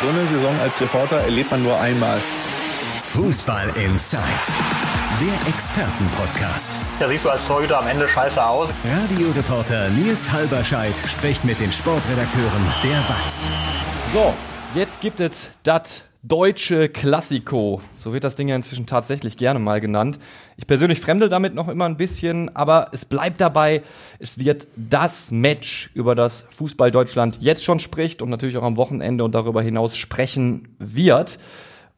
So eine Saison als Reporter erlebt man nur einmal. Fußball Inside, der Expertenpodcast. Ja, siehst du als Torhüter am Ende scheiße aus. Radioreporter Nils Halberscheid spricht mit den Sportredakteuren der WAZ. So, jetzt gibt es das deutsche Klassiko. So wird das Ding ja inzwischen tatsächlich gerne mal genannt. Ich persönlich fremde damit noch immer ein bisschen, aber es bleibt dabei, es wird das Match, über das Fußball Deutschland jetzt schon spricht und natürlich auch am Wochenende und darüber hinaus sprechen wird.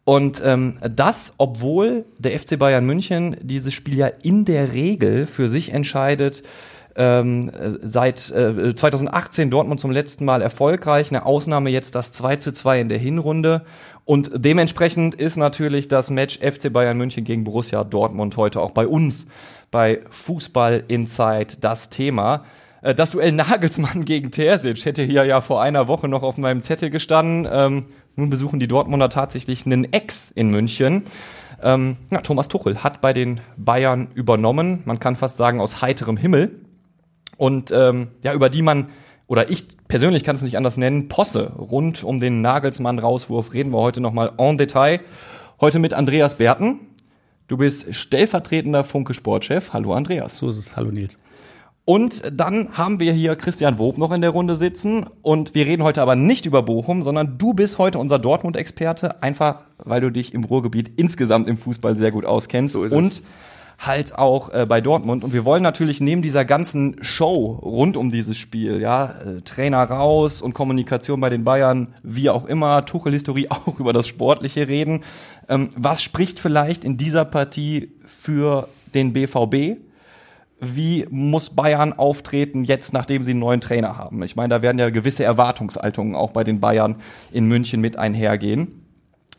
Und ähm, das, obwohl der FC Bayern München dieses Spiel ja in der Regel für sich entscheidet, ähm, äh, seit äh, 2018 Dortmund zum letzten Mal erfolgreich, eine Ausnahme jetzt das 2 zu 2 in der Hinrunde. Und dementsprechend ist natürlich das Match FC Bayern München gegen Borussia Dortmund heute auch bei uns bei Fußball Inside das Thema. Äh, das Duell Nagelsmann gegen Terzic hätte hier ja vor einer Woche noch auf meinem Zettel gestanden. Ähm, nun besuchen die Dortmunder tatsächlich einen Ex in München. Ähm, ja, Thomas Tuchel hat bei den Bayern übernommen, man kann fast sagen aus heiterem Himmel. Und ähm, ja, über die man, oder ich persönlich kann es nicht anders nennen, Posse rund um den Nagelsmann-Rauswurf reden wir heute nochmal en Detail. Heute mit Andreas Berten. Du bist stellvertretender Funke-Sportchef. Hallo Andreas. So ist es. Hallo Nils. Und dann haben wir hier Christian Wob noch in der Runde sitzen. Und wir reden heute aber nicht über Bochum, sondern du bist heute unser Dortmund-Experte, einfach weil du dich im Ruhrgebiet insgesamt im Fußball sehr gut auskennst. So ist und es. Halt auch äh, bei Dortmund. Und wir wollen natürlich neben dieser ganzen Show rund um dieses Spiel, ja, äh, Trainer raus und Kommunikation bei den Bayern, wie auch immer, Tuchel-Historie auch über das Sportliche reden. Ähm, was spricht vielleicht in dieser Partie für den BVB? wie muss Bayern auftreten jetzt, nachdem sie einen neuen Trainer haben? Ich meine, da werden ja gewisse Erwartungshaltungen auch bei den Bayern in München mit einhergehen.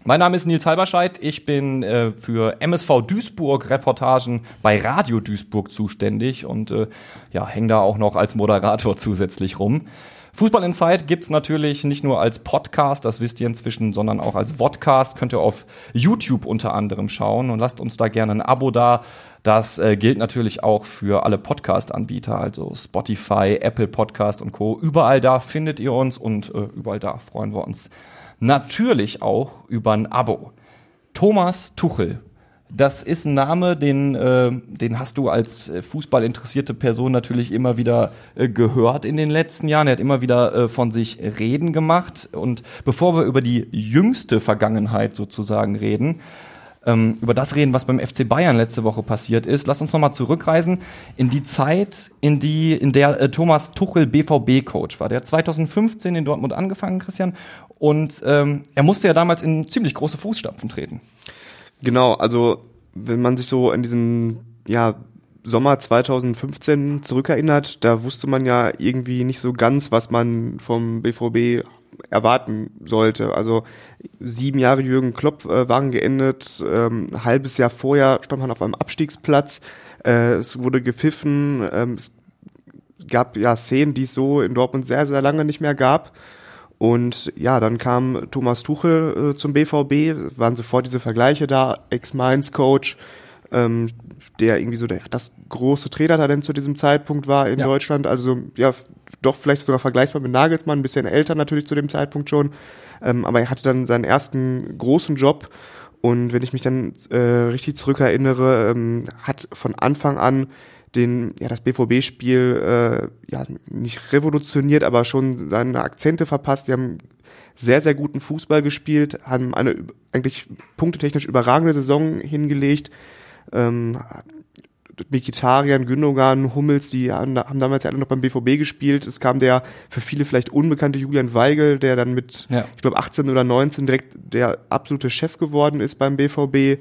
Mein Name ist Nils Halberscheid. Ich bin äh, für MSV Duisburg Reportagen bei Radio Duisburg zuständig und äh, ja, hänge da auch noch als Moderator zusätzlich rum. Fußball Insight gibt's natürlich nicht nur als Podcast, das wisst ihr inzwischen, sondern auch als Vodcast. Könnt ihr auf YouTube unter anderem schauen und lasst uns da gerne ein Abo da. Das äh, gilt natürlich auch für alle Podcast-Anbieter, also Spotify, Apple Podcast und Co. Überall da findet ihr uns und äh, überall da freuen wir uns natürlich auch über ein Abo. Thomas Tuchel. Das ist ein Name, den, äh, den hast du als äh, Fußball interessierte Person natürlich immer wieder äh, gehört in den letzten Jahren. Er hat immer wieder äh, von sich reden gemacht. Und bevor wir über die jüngste Vergangenheit sozusagen reden, ähm, über das reden, was beim FC Bayern letzte Woche passiert ist, lass uns nochmal zurückreisen in die Zeit, in, die, in der äh, Thomas Tuchel BVB-Coach war. Der hat 2015 in Dortmund angefangen, Christian. Und ähm, er musste ja damals in ziemlich große Fußstapfen treten. Genau, also wenn man sich so an diesen ja, Sommer 2015 zurückerinnert, da wusste man ja irgendwie nicht so ganz, was man vom BVB erwarten sollte. Also sieben Jahre Jürgen Klopp äh, waren geendet, ähm, ein halbes Jahr vorher stand man auf einem Abstiegsplatz, äh, es wurde gepfiffen, ähm, es gab ja Szenen, die es so in Dortmund sehr, sehr lange nicht mehr gab. Und ja, dann kam Thomas Tuchel äh, zum BVB, waren sofort diese Vergleiche da, Ex-Mainz-Coach, ähm, der irgendwie so der, das große Trainertalent zu diesem Zeitpunkt war in Ja. Deutschland. Also ja, doch vielleicht sogar vergleichbar mit Nagelsmann, ein bisschen älter natürlich zu dem Zeitpunkt schon. Ähm, aber er hatte dann seinen ersten großen Job. Und wenn ich mich dann äh, richtig zurückerinnere, ähm, hat von Anfang an den, ja, das BVB-Spiel äh, ja nicht revolutioniert, aber schon seine Akzente verpasst. Die haben sehr, sehr guten Fußball gespielt, haben eine eigentlich punktetechnisch überragende Saison hingelegt. Ähm, Mikitarian, Gündogan, Hummels, die haben, haben damals ja alle noch beim BVB gespielt. Es kam der für viele vielleicht unbekannte Julian Weigel, der dann mit, Ja. ich glaube, 18 oder 19 direkt der absolute Chef geworden ist beim BVB.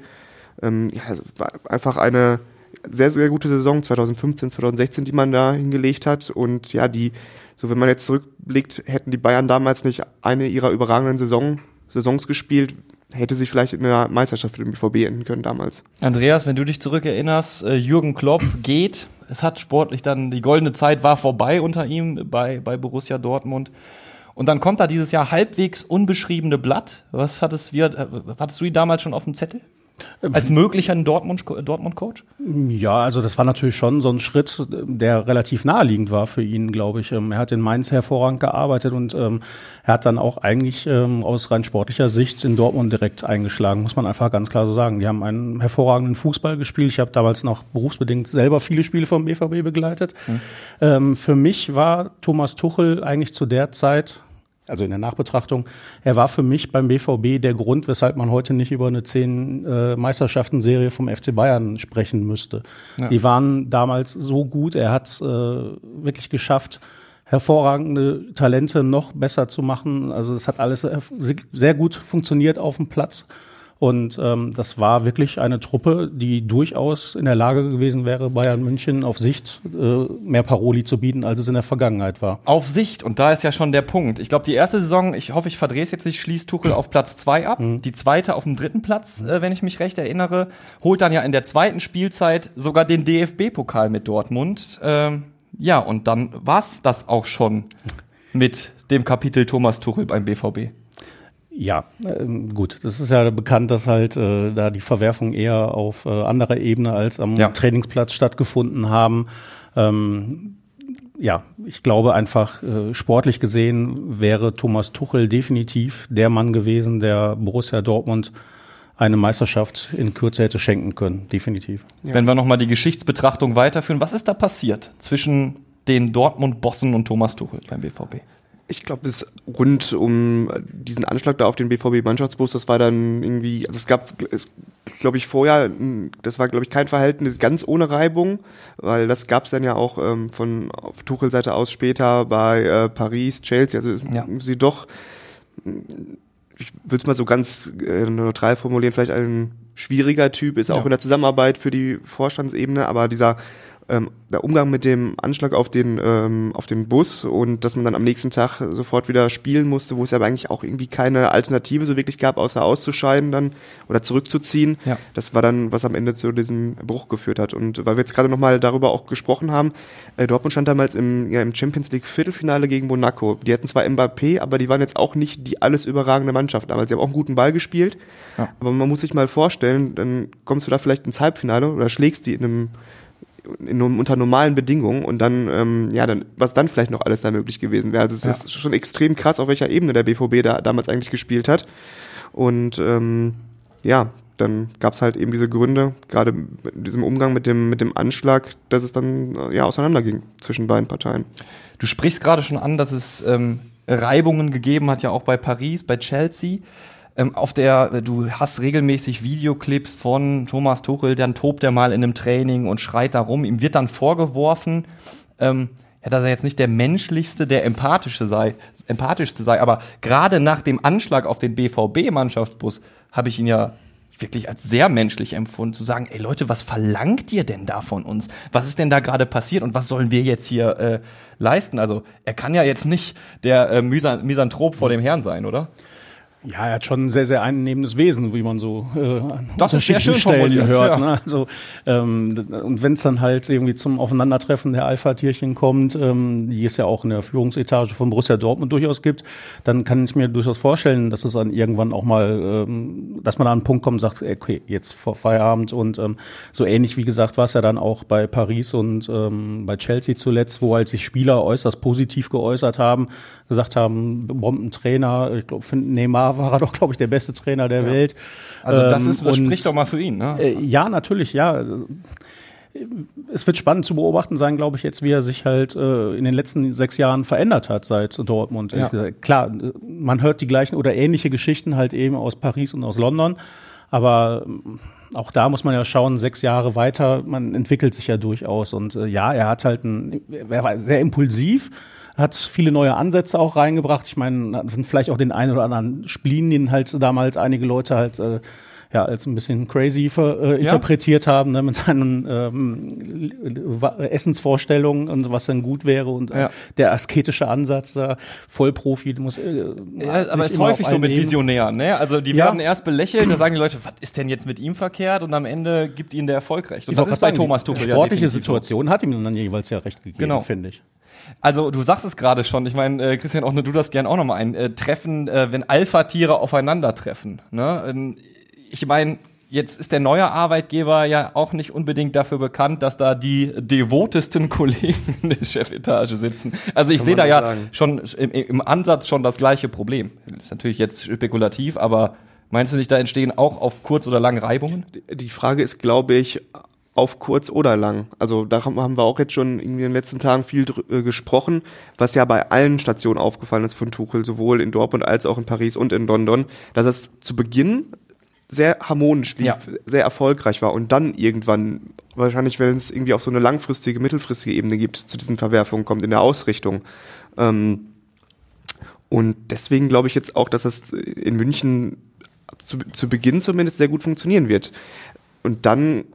Ähm, ja, war einfach eine sehr, sehr gute Saison 2015, 2016, die man da hingelegt hat. Und ja, die, so wenn man jetzt zurückblickt, hätten die Bayern damals nicht eine ihrer überragenden Saison, Saisons gespielt, hätte sich vielleicht in der Meisterschaft für den BVB enden können damals. Andreas, wenn du dich zurückerinnerst, äh, Jürgen Klopp geht. Es hat sportlich dann, die goldene Zeit war vorbei unter ihm bei, bei Borussia Dortmund. Und dann kommt da dieses Jahr halbwegs unbeschriebene Blatt. Was hattest, wir, äh, hattest du ihn damals schon auf dem Zettel? Als möglicher Dortmund-Coach? Dortmund ja, also das war natürlich schon so ein Schritt, der relativ naheliegend war für ihn, glaube ich. Ähm, er hat in Mainz hervorragend gearbeitet und ähm, er hat dann auch eigentlich ähm, aus rein sportlicher Sicht in Dortmund direkt eingeschlagen, muss man einfach ganz klar so sagen. Die haben einen hervorragenden Fußball gespielt. Ich habe damals noch berufsbedingt selber viele Spiele vom BVB begleitet. Mhm. Ähm, für mich war Thomas Tuchel eigentlich zu der Zeit also in der Nachbetrachtung, er war für mich beim BVB der Grund, weshalb man heute nicht über eine zehn äh, Meisterschaften-Serie vom FC Bayern sprechen müsste. Ja. Die waren damals so gut, er hat äh, wirklich geschafft, hervorragende Talente noch besser zu machen. Also es hat alles sehr gut funktioniert auf dem Platz. Und ähm, das war wirklich eine Truppe, die durchaus in der Lage gewesen wäre, Bayern München auf Sicht äh, mehr Paroli zu bieten, als es in der Vergangenheit war. Auf Sicht, und da ist ja schon der Punkt. Ich glaube, die erste Saison, ich hoffe, ich verdrehe es jetzt nicht, schließt Tuchel auf Platz zwei ab. Mhm. Die zweite auf dem dritten Platz, äh, wenn ich mich recht erinnere. Holt dann ja in der zweiten Spielzeit sogar den DFB-Pokal mit Dortmund. Ähm, ja, und dann war's das auch schon mit dem Kapitel Thomas Tuchel beim BVB. Ja, ähm, gut. Das ist ja bekannt, dass halt äh, da die Verwerfungen eher auf äh, anderer Ebene als am ja. Trainingsplatz stattgefunden haben. Ähm, ja, ich glaube einfach, äh, sportlich gesehen wäre Thomas Tuchel definitiv der Mann gewesen, der Borussia Dortmund eine Meisterschaft in Kürze hätte schenken können, definitiv. Ja. Wenn wir nochmal die Geschichtsbetrachtung weiterführen, was ist da passiert zwischen den Dortmund-Bossen und Thomas Tuchel beim BVB? Ich glaube, es rund um diesen Anschlag da auf den BVB-Mannschaftsbus, das war dann irgendwie, also es gab, glaube ich, vorher, das war, glaube ich, kein Verhältnis ganz ohne Reibung, weil das gab es dann ja auch ähm, von auf Tuchel-Seite aus später bei äh, Paris, Chelsea, also ja. sie doch, ich würde es mal so ganz äh, neutral formulieren, vielleicht ein schwieriger Typ ist, auch ja. in der Zusammenarbeit für die Vorstandsebene, aber dieser ähm, der Umgang mit dem Anschlag auf den, ähm, auf den Bus und dass man dann am nächsten Tag sofort wieder spielen musste, wo es aber eigentlich auch irgendwie keine Alternative so wirklich gab, außer auszuscheiden dann oder zurückzuziehen. Ja. Das war dann, was am Ende zu diesem Bruch geführt hat. Und weil wir jetzt gerade nochmal darüber auch gesprochen haben, äh, Dortmund stand damals im, ja, im Champions League Viertelfinale gegen Monaco. Die hatten zwar Mbappé, aber die waren jetzt auch nicht die alles überragende Mannschaft damals. Sie haben auch einen guten Ball gespielt. Ja. Aber man muss sich mal vorstellen, dann kommst du da vielleicht ins Halbfinale oder schlägst die in einem in, unter normalen Bedingungen und dann, ähm, ja, dann, was dann vielleicht noch alles da möglich gewesen wäre. Also es ja. ist schon extrem krass, auf welcher Ebene der BVB da damals eigentlich gespielt hat. Und ähm, ja, dann gab es halt eben diese Gründe, gerade in diesem Umgang mit dem, mit dem Anschlag, dass es dann äh, ja auseinanderging zwischen beiden Parteien. Du sprichst gerade schon an, dass es ähm, Reibungen gegeben hat, ja auch bei Paris, bei Chelsea ähm, auf der, du hast regelmäßig Videoclips von Thomas Tuchel, dann tobt er mal in einem Training und schreit da rum. Ihm wird dann vorgeworfen, ähm, ja, dass er jetzt nicht der menschlichste, der empathische sei, empathischste sei, aber gerade nach dem Anschlag auf den BVB-Mannschaftsbus habe ich ihn ja wirklich als sehr menschlich empfunden, zu sagen, ey Leute, was verlangt ihr denn da von uns? Was ist denn da gerade passiert und was sollen wir jetzt hier äh, leisten? Also er kann ja jetzt nicht der äh, Misanthrop vor dem Herrn sein, oder? Ja, er hat schon ein sehr, sehr einnehmendes Wesen, wie man so äh, an das ist sehr schön Stellen hört. Ja. Ne? Also, ähm, und wenn es dann halt irgendwie zum Aufeinandertreffen der Alpha-Tierchen kommt, ähm, die es ja auch in der Führungsetage von Borussia Dortmund durchaus gibt, dann kann ich mir durchaus vorstellen, dass es dann irgendwann auch mal, ähm, dass man an einen Punkt kommt und sagt, okay, jetzt vor Feierabend und ähm, so ähnlich wie gesagt war es ja dann auch bei Paris und ähm, bei Chelsea zuletzt, wo halt sich Spieler äußerst positiv geäußert haben, gesagt haben, Bombentrainer, ich glaube, Neymar war er doch, glaube ich, der beste Trainer der ja. Welt. Also das ist, das ähm, spricht doch mal für ihn, ne? Äh, ja, natürlich, ja. Es wird spannend zu beobachten sein, glaube ich, jetzt, wie er sich halt äh, in den letzten sechs Jahren verändert hat seit Dortmund. Ja. Klar, man hört die gleichen oder ähnliche Geschichten halt eben aus Paris und aus London, aber ähm, auch da muss man ja schauen, sechs Jahre weiter, man entwickelt sich ja durchaus. Und äh, ja, er hat halt ein, er war sehr impulsiv, hat viele neue Ansätze auch reingebracht. Ich meine, vielleicht auch den einen oder anderen Spleen, den halt damals einige Leute halt äh, ja als ein bisschen crazy ver, äh, interpretiert haben, ne, mit seinen ähm, Essensvorstellungen und was dann gut wäre und äh, Ja. der asketische Ansatz da, Vollprofi muss. Äh, Ja, aber ist häufig so mit. Visionären, ne? Also die Ja. werden erst belächelt, da sagen die Leute, was ist denn jetzt mit ihm verkehrt? Und am Ende gibt ihnen der Erfolg recht. Und Ich das ist bei sagen, Thomas die Tuchel ja Sportliche. Situation hat ihm dann jeweils ja recht gegeben, Genau. finde ich. Also du sagst es gerade schon, ich meine, äh, Christian, auch nur du das gern auch nochmal ein. Äh, treffen, äh, wenn Alpha-Tiere aufeinandertreffen. Ne? Ähm, ich meine, jetzt ist der neue Arbeitgeber ja auch nicht unbedingt dafür bekannt, dass da die devotesten Kollegen in der Chefetage sitzen. Also ich sehe da ja sagen. schon im, im Ansatz schon das gleiche Problem. Ist natürlich jetzt spekulativ, aber meinst du nicht, da entstehen auch auf kurz oder lang Reibungen? Die Frage ist, glaube ich, auf kurz oder lang. Also da haben wir auch jetzt schon irgendwie in den letzten Tagen viel äh, gesprochen, was ja bei allen Stationen aufgefallen ist von Tuchel, sowohl in Dortmund als auch in Paris und in London, dass es zu Beginn sehr harmonisch lief, Ja. sehr erfolgreich war und dann irgendwann, wahrscheinlich wenn es irgendwie auf so eine langfristige, mittelfristige Ebene gibt, zu diesen Verwerfungen kommt in der Ausrichtung. Ähm, und deswegen glaube ich jetzt auch, dass das in München zu, zu Beginn zumindest sehr gut funktionieren wird. Und dann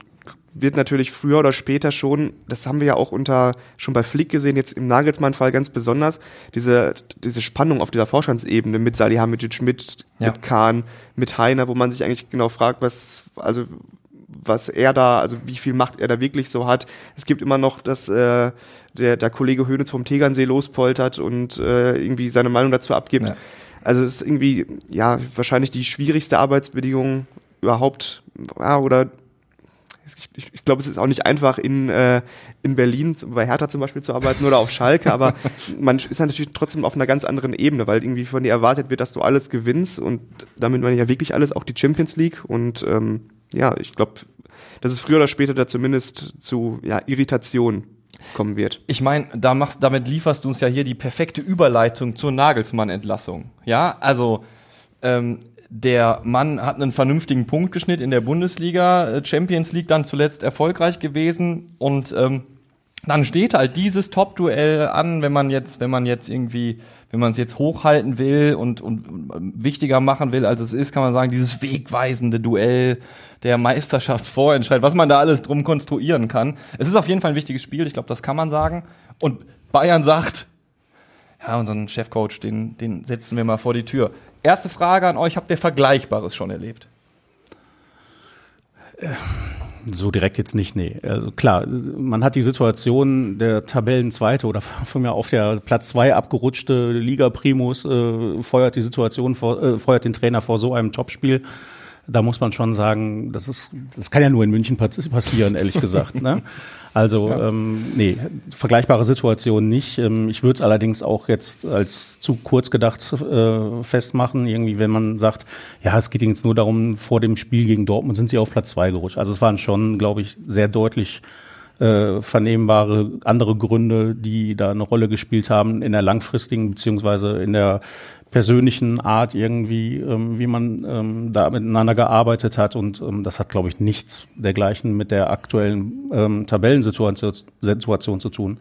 wird natürlich früher oder später schon, das haben wir ja auch unter schon bei Flick gesehen, jetzt im Nagelsmann-Fall ganz besonders, diese, diese Spannung auf dieser Vorstandsebene mit Salihamidzic, mit, Ja. mit Kahn, mit Heiner, wo man sich eigentlich genau fragt, was, also was er da, also wie viel Macht er da wirklich so hat. Es gibt immer noch, dass äh, der, der Kollege Höhnitz vom Tegernsee lospoltert und äh, irgendwie seine Meinung dazu abgibt. Ja. Also es ist irgendwie, ja, wahrscheinlich die schwierigste Arbeitsbedingung überhaupt, ja, oder ich, ich, glaube, es ist auch nicht einfach in, äh, in Berlin, bei Hertha zum Beispiel zu arbeiten oder auf Schalke, aber man ist natürlich trotzdem auf einer ganz anderen Ebene, weil irgendwie von dir erwartet wird, dass du alles gewinnst und damit meine ich ja wirklich alles, auch die Champions League und ähm, ja, ich glaube, dass es früher oder später da zumindest zu ja, Irritation kommen wird. Ich meine, da machst, damit lieferst du uns ja hier die perfekte Überleitung zur Nagelsmann-Entlassung. Ja, also ähm, der Mann hat einen vernünftigen Punktgeschnitt in der Bundesliga, äh, Champions League dann zuletzt erfolgreich gewesen und ähm, dann steht halt dieses Top-Duell an, wenn man jetzt, wenn man jetzt irgendwie, wenn man es jetzt hochhalten will und, und ähm, wichtiger machen will, als es ist, kann man sagen, dieses wegweisende Duell der Meisterschaftsvorentscheid, was man da alles drum konstruieren kann. Es ist auf jeden Fall ein wichtiges Spiel, ich glaube, das kann man sagen. Und Bayern sagt, ja, unseren Chefcoach, den, den setzen wir mal vor die Tür. Erste Frage an euch, habt ihr Vergleichbares schon erlebt? So direkt jetzt nicht, nee. Also klar, man hat die Situation, der Tabellenzweite oder von mir auf der Platz zwei abgerutschte Liga Primus äh, feuert die Situation vor, äh, feuert den Trainer vor so einem Topspiel. Da muss man schon sagen, das ist, das kann ja nur in München pass- passieren, ehrlich gesagt. Ne? Also ähm, nee, vergleichbare Situation nicht. Ähm, ich würde es allerdings auch jetzt als zu kurz gedacht äh, festmachen, irgendwie, wenn man sagt, ja, es geht jetzt nur darum, vor dem Spiel gegen Dortmund sind sie auf Platz zwei gerutscht. Also es waren schon, glaube ich, sehr deutlich äh, vernehmbare andere Gründe, die da eine Rolle gespielt haben in der langfristigen beziehungsweise in der persönlichen Art irgendwie, ähm, wie man ähm, da miteinander gearbeitet hat. Und ähm, das hat, glaube ich, nichts dergleichen mit der aktuellen ähm, Tabellensituation Situation zu tun.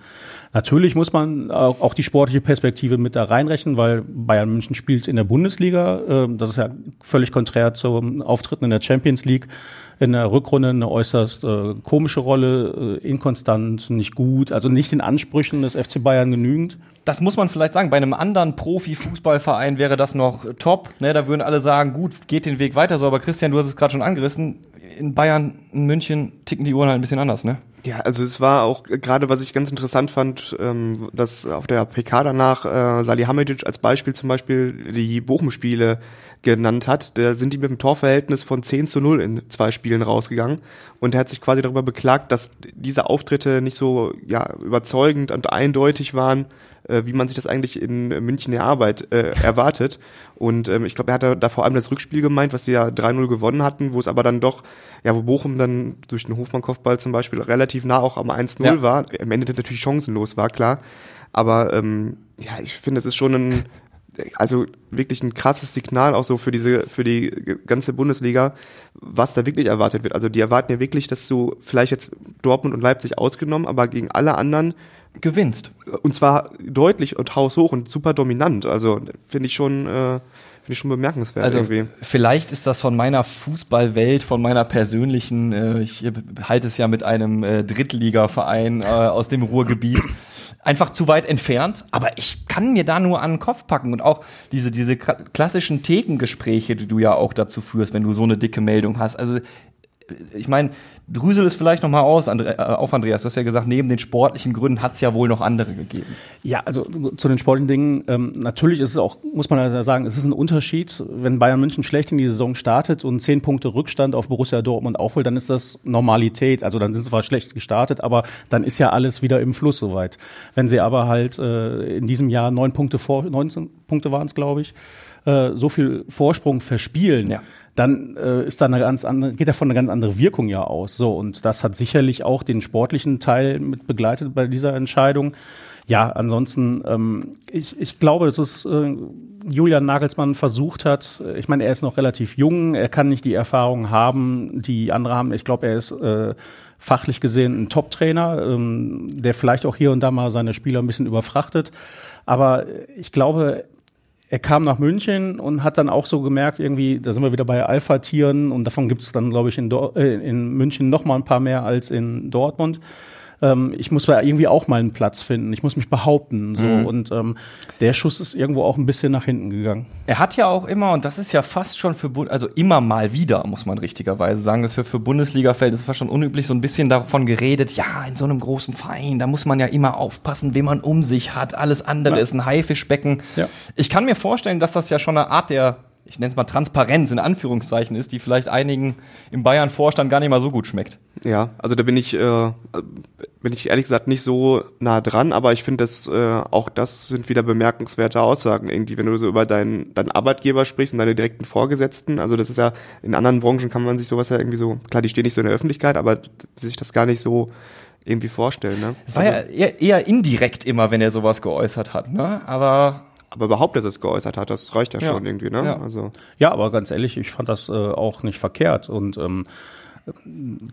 Natürlich muss man auch, auch die sportliche Perspektive mit da reinrechnen, weil Bayern München spielt in der Bundesliga. Ähm, das ist ja völlig konträr zum Auftritten in der Champions League. In der Rückrunde eine äußerst äh, komische Rolle, äh, inkonstant, nicht gut, also nicht den Ansprüchen des FC Bayern genügend. Das muss man vielleicht sagen. Bei einem anderen Profi-Fußballverein wäre das noch top. Ne, da würden alle sagen, gut, geht den Weg weiter so. Aber Christian, du hast es gerade schon angerissen. In Bayern, in München ticken die Uhren halt ein bisschen anders, ne? Ja, also es war auch äh, gerade, was ich ganz interessant fand, ähm, dass auf der PK danach äh, Salihamidzic als Beispiel zum Beispiel die Bochum-Spiele genannt hat. Da sind die mit einem Torverhältnis von 10 zu 0 in zwei Spielen rausgegangen. Und er hat sich quasi darüber beklagt, dass diese Auftritte nicht so ja, überzeugend und eindeutig waren, äh, wie man sich das eigentlich in München der Arbeit äh, erwartet. Und ähm, ich glaube, er hat da, da vor allem das Rückspiel gemeint, was sie ja 3-0 gewonnen hatten, wo es aber dann doch, ja, wo Bochum dann durch den Hofmann-Kopfball zum Beispiel relativ nah auch am 1-0 Ja. war. Am Ende natürlich chancenlos war, klar. Aber ähm, ja, ich finde, es ist schon ein, also wirklich ein krasses Signal auch so für diese, für die ganze Bundesliga, was da wirklich erwartet wird. Also die erwarten ja wirklich, dass du vielleicht jetzt Dortmund und Leipzig ausgenommen, aber gegen alle anderen Gewinnst. und zwar deutlich und haushoch und super dominant. Also finde ich schon, äh, finde ich schon bemerkenswert Also irgendwie. vielleicht ist das von meiner Fußballwelt, von meiner persönlichen, äh, ich halte es ja mit einem äh, Drittligaverein äh, aus dem Ruhrgebiet, einfach zu weit entfernt. Aber ich kann mir da nur an den Kopf packen und auch diese diese kla- klassischen Thekengespräche, die du ja auch dazu führst, wenn du so eine dicke Meldung hast. Also ich meine, drüsel es vielleicht noch mal aus, Andre, äh, auf Andreas. Du hast ja gesagt, neben den sportlichen Gründen hat es ja wohl noch andere gegeben. Ja, also zu den sportlichen Dingen, ähm, natürlich ist es auch, muss man ja sagen, es ist ein Unterschied, wenn Bayern München schlecht in die Saison startet und zehn Punkte Rückstand auf Borussia Dortmund aufholt, dann ist das Normalität. Also dann sind sie zwar schlecht gestartet, aber dann ist ja alles wieder im Fluss soweit. Wenn sie aber halt äh, in diesem Jahr neun Punkte vor, 19 Punkte waren es, glaube ich, äh, so viel Vorsprung verspielen, Ja. dann äh, ist da eine ganz andere, geht davon eine ganz andere Wirkung ja aus. So und das hat sicherlich auch den sportlichen Teil mit begleitet bei dieser Entscheidung. Ja, ansonsten, ähm, ich, ich glaube, dass es äh, Julian Nagelsmann versucht hat. Ich meine, er ist noch relativ jung, er kann nicht die Erfahrung haben, die andere haben. Ich glaube, er ist äh, fachlich gesehen ein Top-Trainer, ähm, der vielleicht auch hier und da mal seine Spieler ein bisschen überfrachtet. Aber ich glaube, er kam nach München und hat dann auch so gemerkt, irgendwie, da sind wir wieder bei Alpha-Tieren und davon gibt es dann, glaube ich, in, äh, in München noch mal ein paar mehr als in Dortmund. Ähm, ich muss da irgendwie auch mal einen Platz finden. Ich muss mich behaupten. So. Und ähm, der Schuss ist irgendwo auch ein bisschen nach hinten gegangen. Er hat ja auch immer, und das ist ja fast schon für, also immer mal wieder, muss man richtigerweise sagen, das für, für Bundesliga-Feld ist fast schon unüblich, so ein bisschen davon geredet, ja, in so einem großen Verein, da muss man ja immer aufpassen, wen man um sich hat, alles andere Ja. ist ein Haifischbecken. Ja. Ich kann mir vorstellen, dass das ja schon eine Art der, ich nenne es mal Transparenz in Anführungszeichen ist, die vielleicht einigen im Bayern-Vorstand gar nicht mal so gut schmeckt. Ja, also da bin ich, äh, bin ich ehrlich gesagt nicht so nah dran, aber ich finde, dass äh, auch das sind wieder bemerkenswerte Aussagen irgendwie, wenn du so über deinen, deinen Arbeitgeber sprichst und deine direkten Vorgesetzten. Also das ist ja, in anderen Branchen kann man sich sowas ja irgendwie so, klar, die stehen nicht so in der Öffentlichkeit, aber sich das gar nicht so irgendwie vorstellen. Ne? Es war ja eher, eher indirekt immer, wenn er sowas geäußert hat, ne? Aber Aber überhaupt, dass er es geäußert hat, das reicht ja, Ja. schon irgendwie, ne? Ja. Also Ja, aber ganz ehrlich, ich fand das äh, auch nicht verkehrt. Und ähm,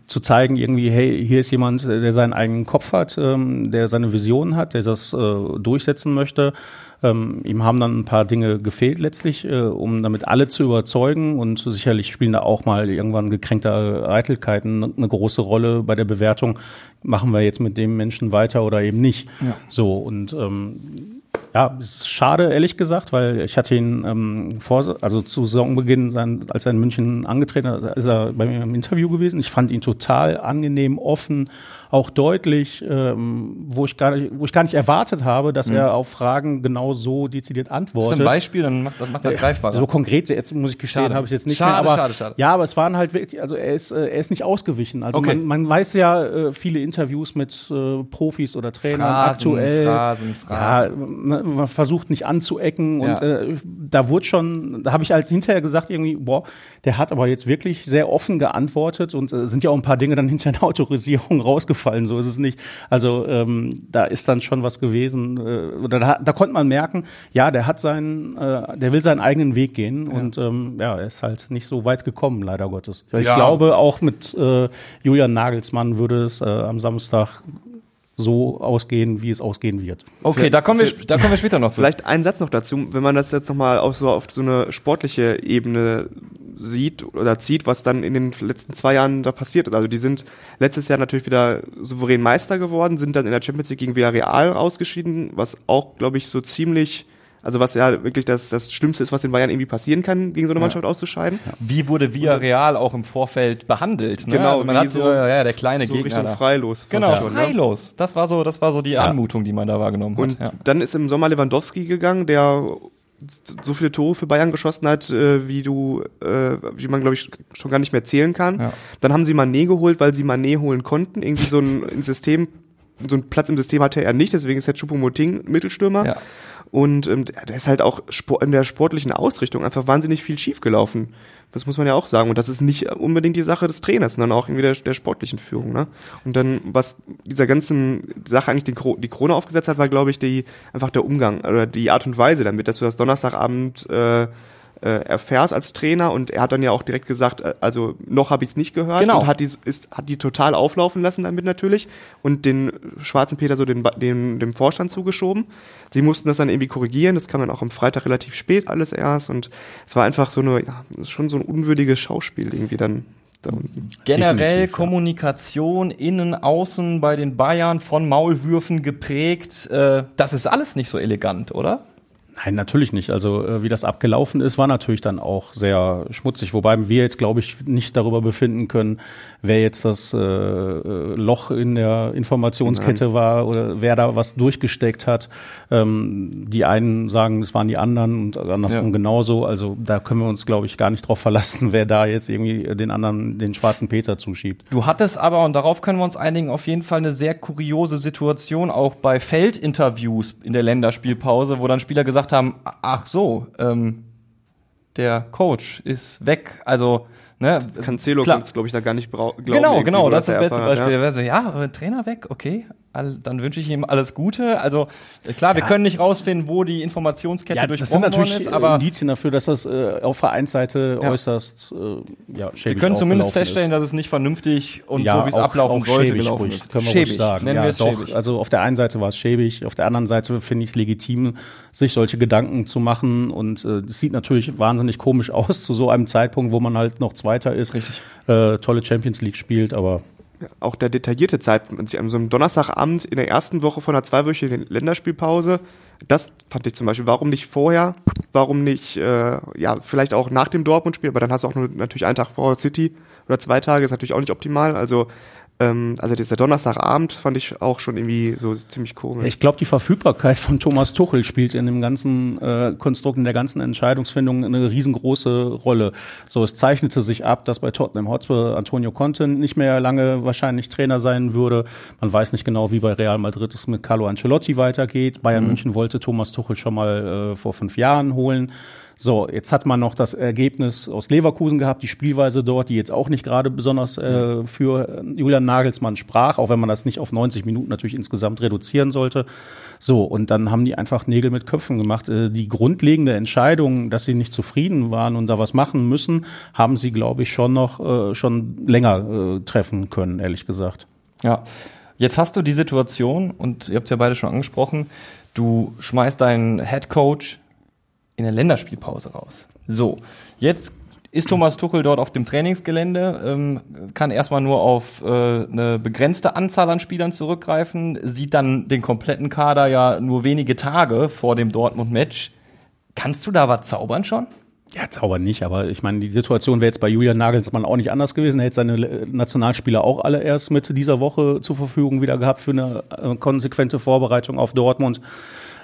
zu zeigen irgendwie, hey, hier ist jemand, der seinen eigenen Kopf hat, ähm, der seine Vision hat, der das äh, durchsetzen möchte. Ähm, ihm haben dann ein paar Dinge gefehlt letztlich, äh, um damit alle zu überzeugen. Und sicherlich spielen da auch mal irgendwann gekränkte Eitelkeiten eine große Rolle bei der Bewertung. Machen wir jetzt mit dem Menschen weiter oder eben nicht? So und ähm, ja, ist schade, ehrlich gesagt, weil ich hatte ihn ähm, vor, also zu Saisonbeginn, sein, als er in München angetreten hat, ist er bei mir im Interview gewesen. Ich fand ihn total angenehm, offen, auch deutlich, ähm, wo ich gar nicht, wo ich gar nicht erwartet habe, dass er auf Fragen genau so dezidiert das ist antwortet. ein Beispiel, dann macht das, macht das greifbar. So konkret, jetzt muss ich gestehen, habe ich jetzt nicht Schade, mehr. Aber, schade, schade. Ja, aber es waren halt wirklich, also er ist, äh, er ist nicht ausgewichen. Also Okay. man, man weiß ja äh, viele Interviews mit äh, Profis oder Trainern Phrasen, aktuell. Phrasen, Phrasen. Ja, ne, man versucht nicht anzuecken und Ja. äh, da wurde schon, da habe ich halt hinterher gesagt irgendwie, boah, der hat aber jetzt wirklich sehr offen geantwortet und äh, sind ja auch ein paar Dinge dann hinter der Autorisierung rausgefallen. So ist es nicht. Also ähm, da ist dann schon was gewesen. Äh, oder da, da konnte man merken, ja, der hat seinen, äh, der will seinen eigenen Weg gehen und ähm, ja, er ist halt nicht so weit gekommen, leider Gottes. Ich Ja. glaube, auch mit äh, Julian Nagelsmann würde es äh, am Samstag so ausgehen, wie es ausgehen wird. Okay, da kommen wir, da kommen wir später noch zu. Vielleicht ein Satz noch dazu, wenn man das jetzt nochmal auf so, auf so eine sportliche Ebene sieht oder zieht, was dann in den letzten zwei Jahren da passiert ist. Also die sind letztes Jahr natürlich wieder souverän Meister geworden, sind dann in der Champions League gegen Villarreal ausgeschieden, was auch, glaube ich, so ziemlich, also was ja wirklich das, das Schlimmste ist, was den Bayern irgendwie passieren kann, gegen so eine Mannschaft auszuscheiden. Wie wurde Villarreal auch im Vorfeld behandelt? Ne? Genau, also man hat so- so, ja, der kleine So Gegner. Richtung da. Freilos. Genau, schon, ne? freilos. Das war so, das war so die Anmutung, die man da wahrgenommen Und hat. Ja. dann ist im Sommer Lewandowski gegangen, der so viele Tore für Bayern geschossen hat, äh, wie du, äh, wie man glaube ich schon gar nicht mehr zählen kann. Ja. Dann haben sie Manet geholt, weil sie Manet holen konnten. Irgendwie so ein, System, so einen Platz im System hatte er nicht, deswegen ist jetzt Choupo-Moting Mittelstürmer. Ja. Und ähm, der der ist halt auch in der sportlichen Ausrichtung einfach wahnsinnig viel schiefgelaufen. Das muss man ja auch sagen. Und das ist nicht unbedingt die Sache des Trainers, sondern auch irgendwie der, der sportlichen Führung. Ne? Und dann, was dieser ganzen Sache eigentlich die, Kro die Krone aufgesetzt hat, war, glaube ich, die einfach der Umgang oder die Art und Weise damit, dass du das Donnerstagabend äh, äh, erfährst als Trainer und er hat dann ja auch direkt gesagt, äh, also noch habe ich es nicht gehört Genau. und hat die, ist, hat die total auflaufen lassen damit natürlich und den schwarzen Peter so den, Ba- dem, Vorstand zugeschoben. Sie mussten das dann irgendwie korrigieren, das kam dann auch am Freitag relativ spät alles erst und es war einfach so eine, ja, schon so ein unwürdiges Schauspiel irgendwie dann. Generell Definitiv, ja. Kommunikation innen, außen bei den Bayern von Maulwürfen geprägt. Äh, das ist alles nicht so elegant, oder? Nein, natürlich nicht. Also äh, wie das abgelaufen ist, war natürlich dann auch sehr schmutzig. Wobei wir jetzt, glaube ich, nicht darüber befinden können, wer jetzt das äh, äh, Loch in der Informationskette war oder wer da was durchgesteckt hat. Ähm, die einen sagen, es waren die anderen und andersrum Ja. genauso. Also da können wir uns, glaube ich, gar nicht drauf verlassen, wer da jetzt irgendwie den anderen den schwarzen Peter zuschiebt. Du hattest aber, und darauf können wir uns einigen, auf jeden Fall eine sehr kuriose Situation auch bei Feldinterviews in der Länderspielpause, wo dann Spieler gesagt haben, ach so, ähm, der Coach ist weg. Also, ne? Cancelo konnte es, glaube ich, da gar nicht glauben. Genau, genau, das ist das beste Beispiel. ja. So, ja, Trainer weg, okay. All, dann wünsche ich ihm alles Gute. Also äh, klar, wir können nicht rausfinden, wo die Informationskette das sind durchbrochen worden natürlich ist, aber Indizien dafür, dass das äh, auf Vereinsseite Ja. äußerst äh, ja, wir schäbig können zumindest feststellen, ist. dass es nicht vernünftig und ja, so wie es ablaufen auch sollte schäbig gelaufen ruhig, ist. Können wir schäbig, ruhig sagen. nennen ja, wir es doch, schäbig. Also auf der einen Seite war es schäbig, auf der anderen Seite finde ich es legitim, sich solche Gedanken zu machen. Und äh, es sieht natürlich wahnsinnig komisch aus zu so einem Zeitpunkt, wo man halt noch Zweiter ist, Richtig. Äh, tolle Champions League spielt, aber auch der detaillierte Zeitpunkt, an so einem Donnerstagabend in der ersten Woche von einer zweiwöchigen Länderspielpause, das fand ich zum Beispiel, warum nicht vorher, warum nicht, äh, ja, vielleicht auch nach dem Dortmund-Spiel, aber dann hast du auch nur natürlich einen Tag vor City oder zwei Tage, ist natürlich auch nicht optimal, also, also dieser Donnerstagabend fand ich auch schon irgendwie so ziemlich komisch. Ich glaube, die Verfügbarkeit von Thomas Tuchel spielt in dem ganzen äh, Konstrukt, in der ganzen Entscheidungsfindung eine riesengroße Rolle. So, es zeichnete sich ab, dass bei Tottenham Hotspur Antonio Conte nicht mehr lange wahrscheinlich Trainer sein würde. Man weiß nicht genau, wie bei Real Madrid es mit Carlo Ancelotti weitergeht. Bayern München wollte Thomas Tuchel schon mal äh, vor fünf Jahren holen. So, jetzt hat man noch das Ergebnis aus Leverkusen gehabt, die Spielweise dort, die jetzt auch nicht gerade besonders äh, für Julian Nagelsmann sprach, auch wenn man das nicht auf 90 Minuten natürlich insgesamt reduzieren sollte. So, und dann haben die einfach Nägel mit Köpfen gemacht. Äh, die grundlegende Entscheidung, dass sie nicht zufrieden waren und da was machen müssen, haben sie, glaube ich, schon noch äh, schon länger äh, treffen können, ehrlich gesagt. Ja. Jetzt hast du die Situation, und ihr habt es ja beide schon angesprochen, du schmeißt deinen Head Coach in der Länderspielpause raus. So, jetzt ist Thomas Tuchel dort auf dem Trainingsgelände, ähm, kann erstmal nur auf äh, eine begrenzte Anzahl an Spielern zurückgreifen, sieht dann den kompletten Kader ja nur wenige Tage vor dem Dortmund-Match. Kannst du da was zaubern schon? Ja, Zauber nicht, aber ich meine, die Situation wäre jetzt bei Julian Nagelsmann auch nicht anders gewesen. Er hätte seine Nationalspieler auch alle erst Mitte dieser Woche zur Verfügung wieder gehabt für eine äh, konsequente Vorbereitung auf Dortmund.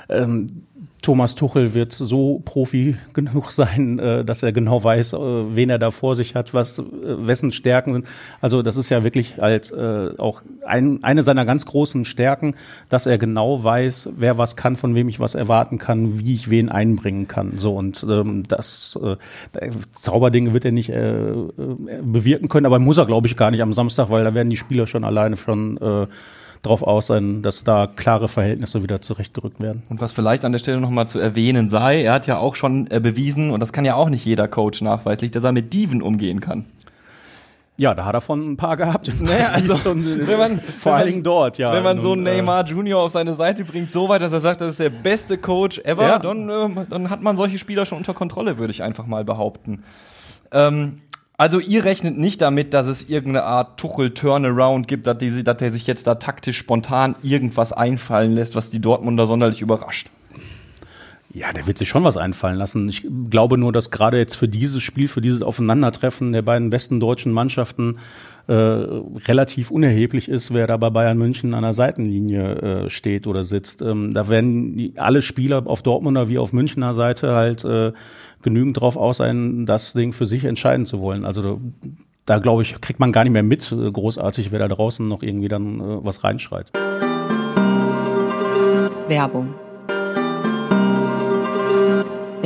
Ähm, Thomas Tuchel wird so Profi genug sein, äh, dass er genau weiß, äh, wen er da vor sich hat, was äh, wessen Stärken sind. Also das ist ja wirklich halt auch ein, eine seiner ganz großen Stärken, dass er genau weiß, wer was kann, von wem ich was erwarten kann, wie ich wen einbringen kann. So und ähm, das äh, Zauberdinge wird er nicht äh, bewirken können, aber muss er glaube ich gar nicht am Samstag, weil da werden die Spieler schon alleine schon äh, drauf aus sein, dass da klare Verhältnisse wieder zurechtgerückt werden. Und was vielleicht an der Stelle nochmal zu erwähnen sei, er hat ja auch schon äh, bewiesen, und das kann ja auch nicht jeder Coach nachweislich, dass er mit Diven umgehen kann. Ja, da hat er von ein paar gehabt. Naja, also, Und, wenn man- vor allen Dingen dort, ja. Wenn man so einen äh, Neymar Junior auf seine Seite bringt, so weit, dass er sagt, das ist der beste Coach ever, Ja. dann, ähm, dann hat man solche Spieler schon unter Kontrolle, würde ich einfach mal behaupten. Ähm, also ihr rechnet nicht damit, dass es irgendeine Art Tuchel-Turnaround gibt, dass, die, dass der sich jetzt da taktisch spontan irgendwas einfallen lässt, was die Dortmunder sonderlich überrascht. Ja, der wird sich schon was einfallen lassen. Ich glaube nur, dass gerade jetzt für dieses Spiel, für dieses Aufeinandertreffen der beiden besten deutschen Mannschaften äh, relativ unerheblich ist, wer da bei Bayern München an der Seitenlinie äh, steht oder sitzt. Ähm, da werden die, alle Spieler auf Dortmunder wie auf Münchner Seite halt äh, genügend drauf aus sein, das Ding für sich entscheiden zu wollen. Also da, glaube ich, kriegt man gar nicht mehr mit, äh, großartig, wer da draußen noch irgendwie dann äh, was reinschreit. Werbung.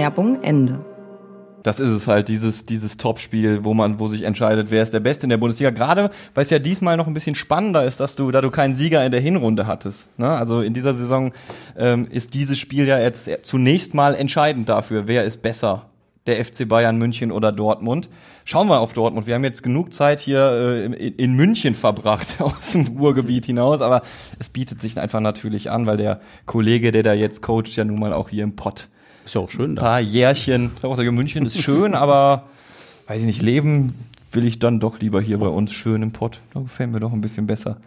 Werbung Ende. Das ist es halt, dieses, dieses Topspiel, wo man, wo sich entscheidet, wer ist der Beste in der Bundesliga. Gerade, weil es ja diesmal noch ein bisschen spannender ist, dass du, da du keinen Sieger in der Hinrunde hattest. Ne? Also in dieser Saison ähm, ist dieses Spiel ja jetzt zunächst mal entscheidend dafür, wer ist besser der FC Bayern München oder Dortmund. Schauen wir auf Dortmund. Wir haben jetzt genug Zeit hier äh, in, München verbracht, aus dem Ruhrgebiet hinaus, aber es bietet sich einfach natürlich an, weil der Kollege, der da jetzt coacht, ja nun mal auch hier im Pott Ist ja auch schön ein da. paar Jährchen. Glaube, München ist schön, aber weiß ich nicht, leben will ich dann doch lieber hier bei uns schön im Pott. Da gefällt mir doch ein bisschen besser.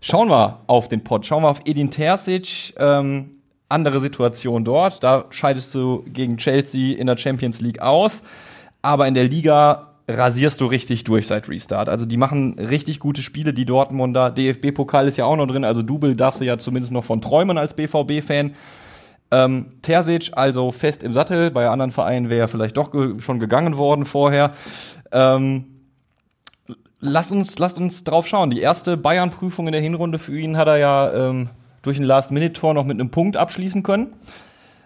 Schauen wir auf den Pott. Schauen wir auf Edin Terzic. Ähm, andere Situation dort. Da scheidest du gegen Chelsea in der Champions League aus. Aber in der Liga rasierst du richtig durch seit Restart. Also die machen richtig gute Spiele, die Dortmunder. DFB-Pokal ist ja auch noch drin, also Double darfst du ja zumindest noch von träumen als BVB-Fan. Ähm, Terzic also fest im Sattel. Bei anderen Vereinen wäre er vielleicht doch ge schon gegangen worden vorher. Ähm, lass uns, lasst uns drauf schauen. Die erste Bayern-Prüfung in der Hinrunde für ihn hat er ja ähm, durch ein Last-Minute-Tor noch mit einem Punkt abschließen können.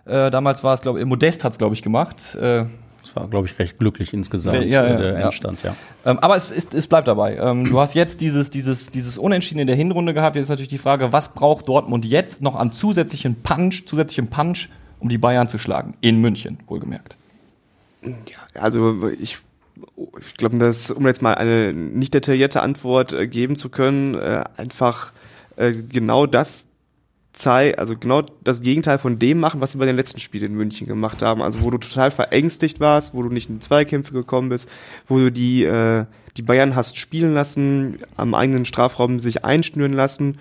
Äh, damals war es, glaube ich, Modest hat es, glaube ich, gemacht. Äh, Das war, glaube ich, recht glücklich insgesamt, Ja, ja, äh, der ja. Endstand, ja. ähm, aber es, ist, es bleibt dabei. Ähm, du hast jetzt dieses, dieses, dieses Unentschieden in der Hinrunde gehabt. Jetzt ist natürlich die Frage, was braucht Dortmund jetzt noch an zusätzlichen Punch, zusätzlichem Punch, um die Bayern zu schlagen? In München, wohlgemerkt. Ja, also ich, ich glaube, dass, um jetzt mal eine nicht detaillierte Antwort äh, geben zu können, äh, einfach genau das zei also genau das Gegenteil von dem machen, was sie bei den letzten Spielen in München gemacht haben. Also wo du total verängstigt warst, wo du nicht in Zweikämpfe gekommen bist, wo du die, äh, die Bayern hast spielen lassen, am eigenen Strafraum sich einschnüren lassen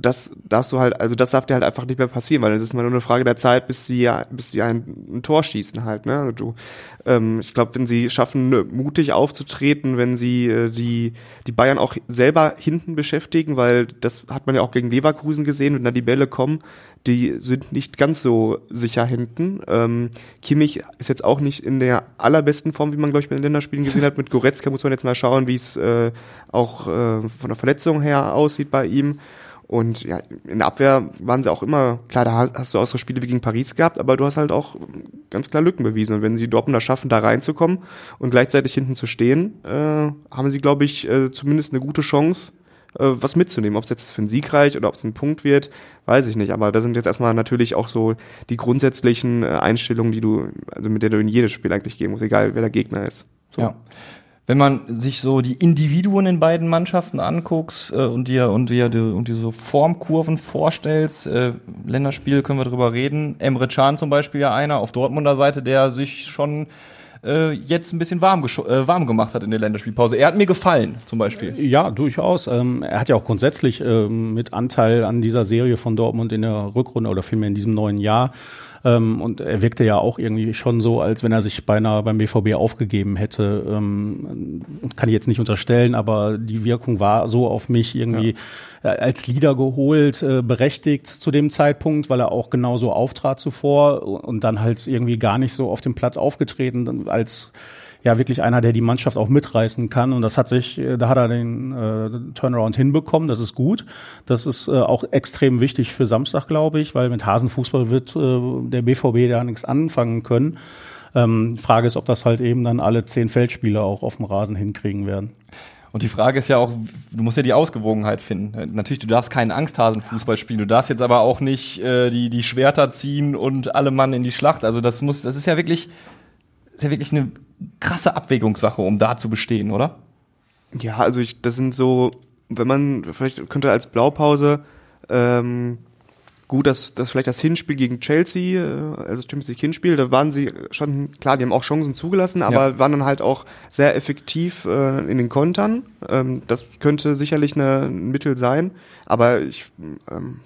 das darfst du halt, also das darf dir halt einfach nicht mehr passieren, weil es ist mal nur eine Frage der Zeit, bis sie bis sie ein, ein Tor schießen halt, ne? Du, ähm, ich glaube, wenn sie schaffen, ne, mutig aufzutreten, wenn sie äh, die die Bayern auch selber hinten beschäftigen, weil das hat man ja auch gegen Leverkusen gesehen, wenn da die Bälle kommen, die sind nicht ganz so sicher hinten. Ähm, Kimmich ist jetzt auch nicht in der allerbesten Form, wie man glaube ich bei den Länderspielen gesehen hat. Mit Goretzka muss man jetzt mal schauen, wie es äh, auch äh, von der Verletzung her aussieht bei ihm. Und ja, in der Abwehr waren sie auch immer, klar, da hast- du auch so Spiele wie gegen Paris gehabt, aber du hast halt auch ganz klar Lücken bewiesen. Und wenn sie Dortmunder schaffen, da reinzukommen und gleichzeitig hinten zu stehen, äh, haben sie, glaube ich, äh, zumindest eine gute Chance, äh, was mitzunehmen. Ob es jetzt für einen Sieg reicht oder ob es ein Punkt wird, weiß ich nicht. Aber da sind jetzt erstmal natürlich auch so die grundsätzlichen äh, Einstellungen, die du, also mit der du in jedes Spiel eigentlich gehen musst, egal wer der Gegner ist. So. Ja. Wenn man sich so die Individuen in beiden Mannschaften anguckt äh, und dir und dir und dir so Formkurven vorstellst, äh, Länderspiel können wir drüber reden. Emre Can zum Beispiel ja einer auf Dortmunder Seite, der sich schon äh, jetzt ein bisschen warm, äh, warm gemacht hat in der Länderspielpause. Er hat mir gefallen zum Beispiel. Ja, durchaus. Ähm, er hat ja auch grundsätzlich ähm, mit Anteil an dieser Serie von Dortmund in der Rückrunde oder vielmehr in diesem neuen Jahr. Ähm, und er wirkte ja auch irgendwie schon so, als wenn er sich beinahe beim BVB aufgegeben hätte. Ähm, kann ich jetzt nicht unterstellen, aber die Wirkung war so auf mich irgendwie äh, als Leader geholt, äh, berechtigt zu dem Zeitpunkt, weil er auch genauso auftrat zuvor und dann halt irgendwie gar nicht so auf dem Platz aufgetreten als ja wirklich einer, der die Mannschaft auch mitreißen kann. Und das hat sich, äh, da hat er den äh, Turnaround hinbekommen. Das ist gut. Das ist äh, auch extrem wichtig für Samstag, glaube ich, weil mit Hasenfußball wird äh, der BVB da nichts anfangen können. Ähm, Frage ist, ob das halt eben dann alle zehn Feldspieler auch auf dem Rasen hinkriegen werden. Und die Frage ist ja auch, du musst ja die Ausgewogenheit finden. Äh, Natürlich, du darfst keinen Angsthasenfußball spielen, du darfst jetzt aber auch nicht äh, die, die Schwerter ziehen und alle Mann in die Schlacht. Also das muss, das ist ja wirklich, ist ja wirklich eine krasse Abwägungssache, um da zu bestehen, oder? Ja, also ich, das sind so, wenn man, vielleicht könnte als Blaupause, ähm, gut, dass das vielleicht das Hinspiel gegen Chelsea, äh, also das Champions League Hinspiel, da waren sie schon, klar, die haben auch Chancen zugelassen, aber Ja. waren dann halt auch sehr effektiv äh, in den Kontern. Ähm, das könnte sicherlich eine, ein Mittel sein, aber ich, ähm,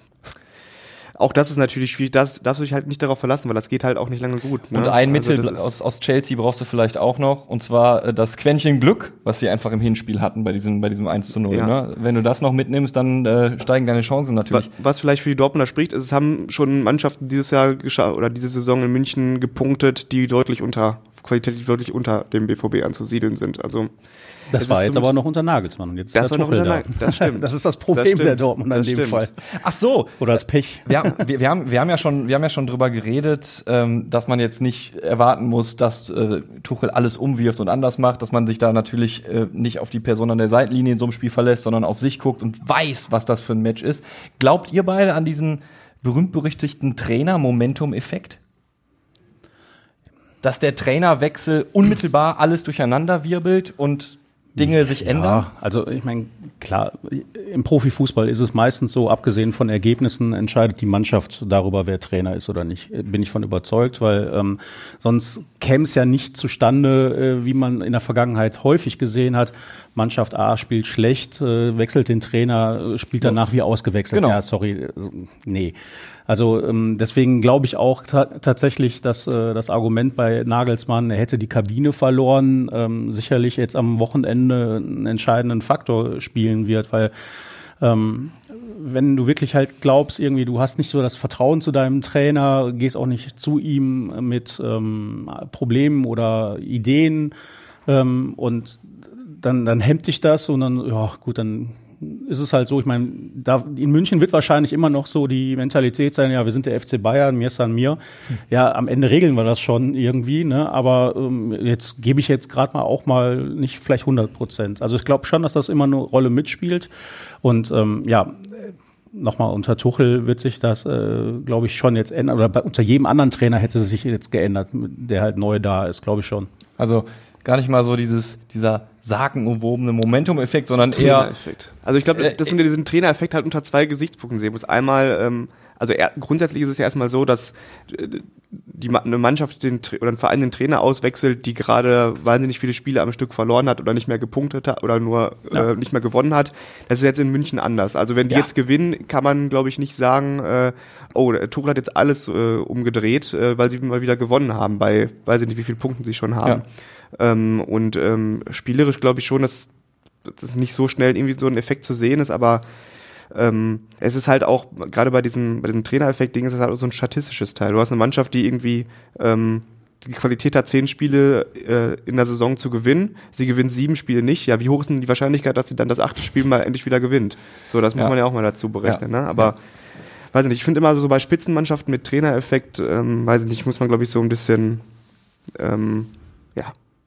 auch das ist natürlich schwierig, das darfst du dich halt nicht darauf verlassen, weil das geht halt auch nicht lange gut. Ne? Und ein Also Mittel aus, aus Chelsea brauchst du vielleicht auch noch, und zwar äh, das Quäntchen Glück, was sie einfach im Hinspiel hatten bei diesem, bei diesem 1 zu 0. Ja. Ne? Wenn du das noch mitnimmst, dann äh, steigen deine Chancen natürlich. Was, was vielleicht für die Dortmunder spricht, ist, es haben schon Mannschaften dieses Jahr oder diese Saison in München gepunktet, die deutlich unter, qualitativ deutlich unter dem BVB anzusiedeln sind. Also Das Es war jetzt aber noch unter Nagelsmann. Und jetzt Das ist der Tuchel da. Das stimmt. Das ist das Das Problem stimmt. der Dortmunder in Das dem stimmt. Fall. Ach so, Oder das Pech. Ja, wir, wir, haben, wir, haben ja schon, wir haben ja schon drüber geredet, ähm, dass man jetzt nicht erwarten muss, dass äh, Tuchel alles umwirft und anders macht, dass man sich da natürlich äh, nicht auf die Person an der Seitenlinie in so einem Spiel verlässt, sondern auf sich guckt und weiß, was das für ein Match ist. Glaubt ihr beide an diesen berühmt-berüchtigten Trainer-Momentum-Effekt? dass der Trainerwechsel unmittelbar alles durcheinander wirbelt und Dinge sich ändern? Ja, also ich meine, klar, im Profifußball ist es meistens so, abgesehen von Ergebnissen entscheidet die Mannschaft darüber, wer Trainer ist oder nicht. Bin ich von überzeugt, weil ähm, sonst käme es ja nicht zustande, äh, wie man in der Vergangenheit häufig gesehen hat. Mannschaft A spielt schlecht, äh, wechselt den Trainer, äh, spielt danach wie ausgewechselt. Genau. Ja, sorry, also, nee. Also ähm, deswegen glaube ich auch ta tatsächlich, dass äh, das Argument bei Nagelsmann, er hätte die Kabine verloren, ähm, sicherlich jetzt am Wochenende einen entscheidenden Faktor spielen wird, weil ähm, wenn du wirklich halt glaubst, irgendwie, du hast nicht so das Vertrauen zu deinem Trainer, gehst auch nicht zu ihm mit ähm, Problemen oder Ideen ähm, und dann, dann hemmt dich das und dann, ja gut, dann ist es halt so, ich meine, in München wird wahrscheinlich immer noch so die Mentalität sein, ja, wir sind der FC Bayern, mir ist an mir. Ja, am Ende regeln wir das schon irgendwie, ne? aber ähm, jetzt gebe ich jetzt gerade mal auch mal nicht vielleicht 100 Prozent. Also ich glaube schon, dass das immer eine Rolle mitspielt und ähm, ja, nochmal unter Tuchel wird sich das, äh, glaube ich, schon jetzt ändern. Oder bei, unter jedem anderen Trainer hätte es sich jetzt geändert, der halt neu da ist, glaube ich schon. Also gar nicht mal so dieses, dieser sagenumwobene Momentum-Effekt, sondern eher. Trainereffekt. Also ich glaube, Äh, dass man ja diesen Trainereffekt halt unter zwei Gesichtspunkten sehen muss. Einmal, ähm, also er, grundsätzlich ist es ja erstmal so, dass äh, die eine Mannschaft den, oder ein Verein den Trainer auswechselt, die gerade wahnsinnig viele Spiele am Stück verloren hat oder nicht mehr gepunktet hat oder nur äh, nicht mehr gewonnen hat. Das ist jetzt in München anders. Also wenn die Ja. jetzt gewinnen, kann man, glaube ich, nicht sagen, äh, oh, der Tuchel hat jetzt alles äh, umgedreht, äh, weil sie mal wieder gewonnen haben, bei weiß ich nicht, wie viele Punkten sie schon haben. Ähm, und ähm, spielerisch glaube ich schon, dass das nicht so schnell irgendwie so ein Effekt zu sehen ist, aber ähm, es ist halt auch, gerade bei diesem, bei diesem Trainereffekt-Ding ist es halt auch so ein statistisches Teil. Du hast eine Mannschaft, die irgendwie ähm, die Qualität hat, zehn Spiele äh, in der Saison zu gewinnen. Sie gewinnt sieben Spiele nicht. Ja, wie hoch ist denn die Wahrscheinlichkeit, dass sie dann das achte Spiel mal endlich wieder gewinnt? So, das muss Ja. man ja auch mal dazu berechnen. Ja. Ne? Aber weiß nicht, ich finde immer so bei Spitzenmannschaften mit Trainereffekt, ähm, weiß ich nicht, muss man glaube ich so ein bisschen, ähm, ja,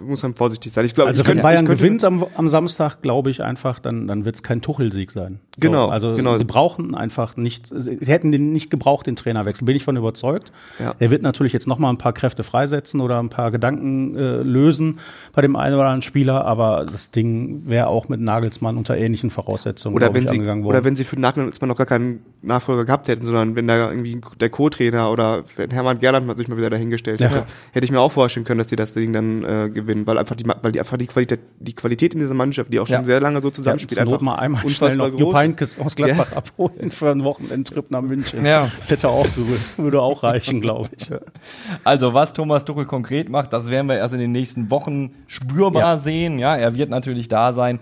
muss man vorsichtig sein. Ich glaube, Also ich wenn könnte- Bayern könnte- gewinnt am, am Samstag, glaube ich einfach, dann, dann wird es kein Tuchelsieg sein. So, Genau, Also genau. sie brauchen einfach nicht, sie sie hätten den nicht gebraucht, den Trainerwechsel, bin ich von überzeugt. Ja. Er wird natürlich jetzt noch mal ein paar Kräfte freisetzen oder ein paar Gedanken äh, lösen bei dem einen oder anderen Spieler, aber das Ding wäre auch mit Nagelsmann unter ähnlichen Voraussetzungen oder wenn ich, sie angegangen worden. oder wenn sie für Nagelsmann noch gar keinen Nachfolger gehabt hätten, sondern wenn da irgendwie der Co-Trainer oder wenn Hermann Gerland sich mal wieder dahingestellt Ja. hätte, hätte ich mir auch vorstellen können, dass die das Ding dann äh, gewinnen, weil einfach die weil die einfach die Qualität die Qualität in dieser Mannschaft, die auch schon Ja. sehr lange so ja, zusammenspielt, Not einfach mal einmal schnell noch Jupp. Heynckes aus Gladbach abholen für einen Wochenendtrip nach München. Ja. Das hätte auch, würde auch reichen, glaube ich. Also was Thomas Tuchel konkret macht, das werden wir erst in den nächsten Wochen spürbar Ja. sehen. Ja, er wird natürlich da sein.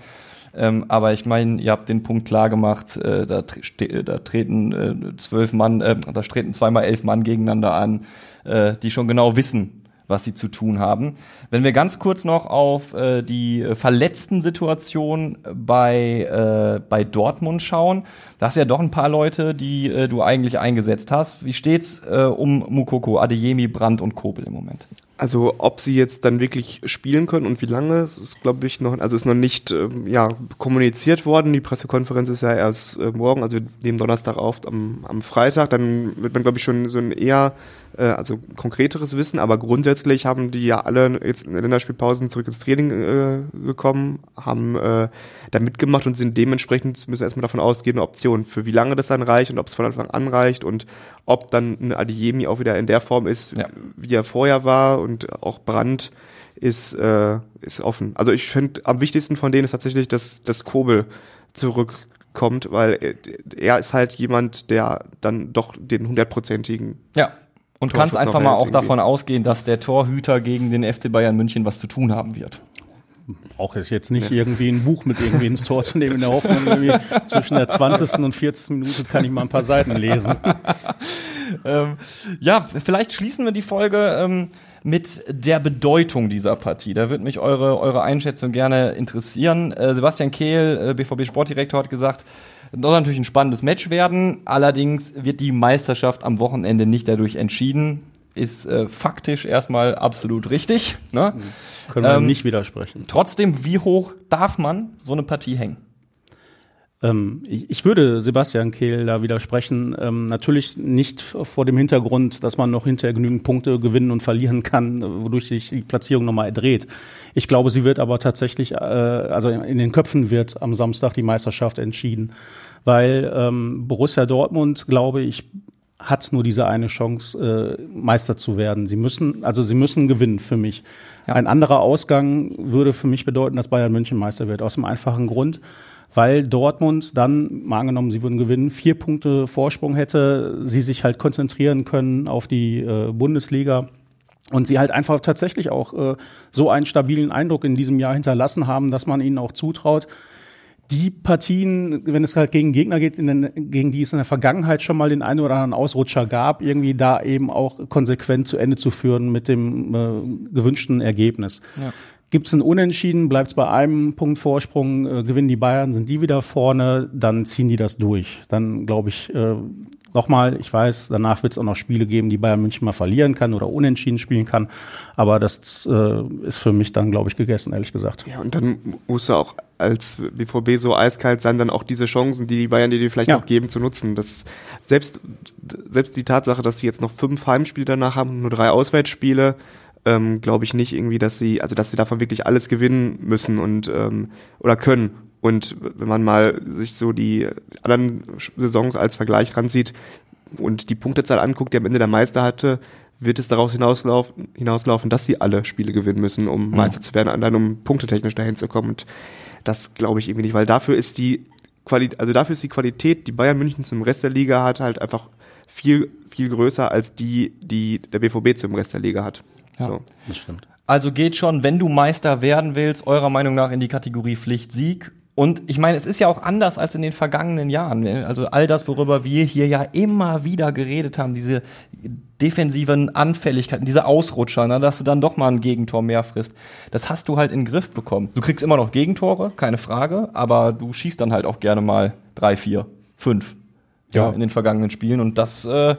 Ähm, aber ich meine, ihr habt den Punkt klar gemacht, äh, da, tre- ste- da treten äh, zwölf Mann, äh, da treten zweimal elf Mann gegeneinander an, äh, die schon genau wissen, was sie zu tun haben. Wenn wir ganz kurz noch auf äh, die äh, verletzten Situation bei, äh, bei Dortmund schauen, da hast du ja doch ein paar Leute, die äh, du eigentlich eingesetzt hast. Wie steht's äh, um Mukoko, Adeyemi, Brandt und Kobel im Moment? Also ob sie jetzt dann wirklich spielen können und wie lange, ist glaube ich noch, also ist noch nicht ähm, ja, kommuniziert worden. Die Pressekonferenz ist ja erst äh, morgen, also wir nehmen Donnerstag auf am, am Freitag. Dann wird man glaube ich schon so ein eher äh, also konkreteres Wissen, aber grundsätzlich haben die ja alle jetzt in der Länderspielpausen zurück ins Training äh, gekommen, haben äh, da mitgemacht und sind dementsprechend, müssen wir erstmal davon ausgehen, eine Option, für wie lange das dann reicht und ob es von Anfang an reicht und ob dann ein Adiemi auch wieder in der Form ist, Ja. wie er vorher war und auch Brand ist, äh, ist offen. Also ich finde, am wichtigsten von denen ist tatsächlich, dass das Kobel zurückkommt, weil er, er ist halt jemand, der dann doch den hundertprozentigen Ja. Und Torschuss kannst einfach mal auch davon ausgehen, dass der Torhüter gegen den FC Bayern München was zu tun haben wird. Brauche ich jetzt nicht irgendwie ein Buch mit irgendwie ins Tor zu nehmen, in der Hoffnung, irgendwie zwischen der 20. und 40. Minute kann ich mal ein paar Seiten lesen. ähm, ja, vielleicht schließen wir die Folge ähm, mit der Bedeutung dieser Partie. Da würde mich eure, eure Einschätzung gerne interessieren. Äh, Sebastian Kehl, äh, BVB Sportdirektor, hat gesagt, das soll natürlich ein spannendes Match werden. Allerdings wird die Meisterschaft am Wochenende nicht dadurch entschieden. Ist äh, faktisch erstmal absolut richtig. Ne? Können wir Ähm, nicht widersprechen. Trotzdem, wie hoch darf man so eine Partie hängen? Ähm, ich, ich würde Sebastian Kehl da widersprechen. Ähm, natürlich nicht vor dem Hintergrund, dass man noch hinterher genügend Punkte gewinnen und verlieren kann, wodurch sich die Platzierung nochmal dreht. Ich glaube, sie wird aber tatsächlich, äh, also in den Köpfen wird am Samstag die Meisterschaft entschieden. Weil ähm, Borussia Dortmund, glaube ich, hat nur diese eine Chance, äh, Meister zu werden. Sie müssen, also sie müssen gewinnen für mich. Ja. Ein anderer Ausgang würde für mich bedeuten, dass Bayern München Meister wird. Aus dem einfachen Grund, weil Dortmund dann, mal angenommen, sie würden gewinnen, vier Punkte Vorsprung hätte, sie sich halt konzentrieren können auf die äh, Bundesliga und sie halt einfach tatsächlich auch äh, so einen stabilen Eindruck in diesem Jahr hinterlassen haben, dass man ihnen auch zutraut, die Partien, wenn es halt gegen Gegner geht, den, gegen die es in der Vergangenheit schon mal den einen oder anderen Ausrutscher gab, irgendwie da eben auch konsequent zu Ende zu führen mit dem äh, gewünschten Ergebnis. Ja. Gibt es ein Unentschieden, bleibt es bei einem Punkt Vorsprung, äh, gewinnen die Bayern, sind die wieder vorne, dann ziehen die das durch. Dann glaube ich, äh, Nochmal, ich weiß, danach wird es auch noch Spiele geben, die Bayern München mal verlieren kann oder unentschieden spielen kann. Aber das äh, ist für mich dann, glaube ich, gegessen, ehrlich gesagt. Ja, und dann musst du auch als BVB so eiskalt sein, dann auch diese Chancen, die die Bayern dir vielleicht ja. noch geben, zu nutzen. Das, selbst, selbst die Tatsache, dass sie jetzt noch fünf Heimspiele danach haben und nur drei Auswärtsspiele, ähm, glaube ich nicht irgendwie, dass sie, also dass sie davon wirklich alles gewinnen müssen und ähm, oder können. Und wenn man mal sich so die anderen Saisons als Vergleich ransieht und die Punktezahl anguckt, die am Ende der Meister hatte, wird es daraus hinauslaufen, hinauslaufen dass sie alle Spiele gewinnen müssen, um mhm. Meister zu werden, allein um punktetechnisch dahin zu kommen. Und das glaube ich irgendwie nicht, weil dafür ist die Qualität, also dafür ist die Qualität, die Bayern München zum Rest der Liga hat, halt einfach viel, viel größer als die, die der BVB zum Rest der Liga hat. Ja, so. das stimmt. Also geht schon, wenn du Meister werden willst, eurer Meinung nach in die Kategorie Pflicht Sieg und ich meine, es ist ja auch anders als in den vergangenen Jahren. Also all das, worüber wir hier ja immer wieder geredet haben, diese defensiven Anfälligkeiten, diese Ausrutscher, ne, dass du dann doch mal ein Gegentor mehr frisst, das hast du halt in den Griff bekommen. Du kriegst immer noch Gegentore, keine Frage, aber du schießt dann halt auch gerne mal drei, vier, fünf ja. in den vergangenen Spielen. Und das äh,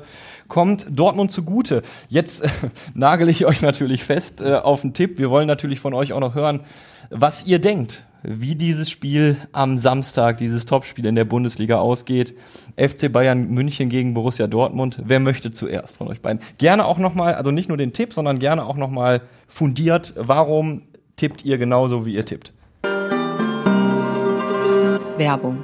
kommt Dortmund zugute. Jetzt äh, nagel ich euch natürlich fest äh, auf einen Tipp. Wir wollen natürlich von euch auch noch hören, was ihr denkt wie dieses Spiel am Samstag, dieses Topspiel in der Bundesliga ausgeht. FC Bayern München gegen Borussia Dortmund. Wer möchte zuerst von euch beiden? Gerne auch nochmal, also nicht nur den Tipp, sondern gerne auch nochmal fundiert. Warum tippt ihr genauso, wie ihr tippt? Werbung.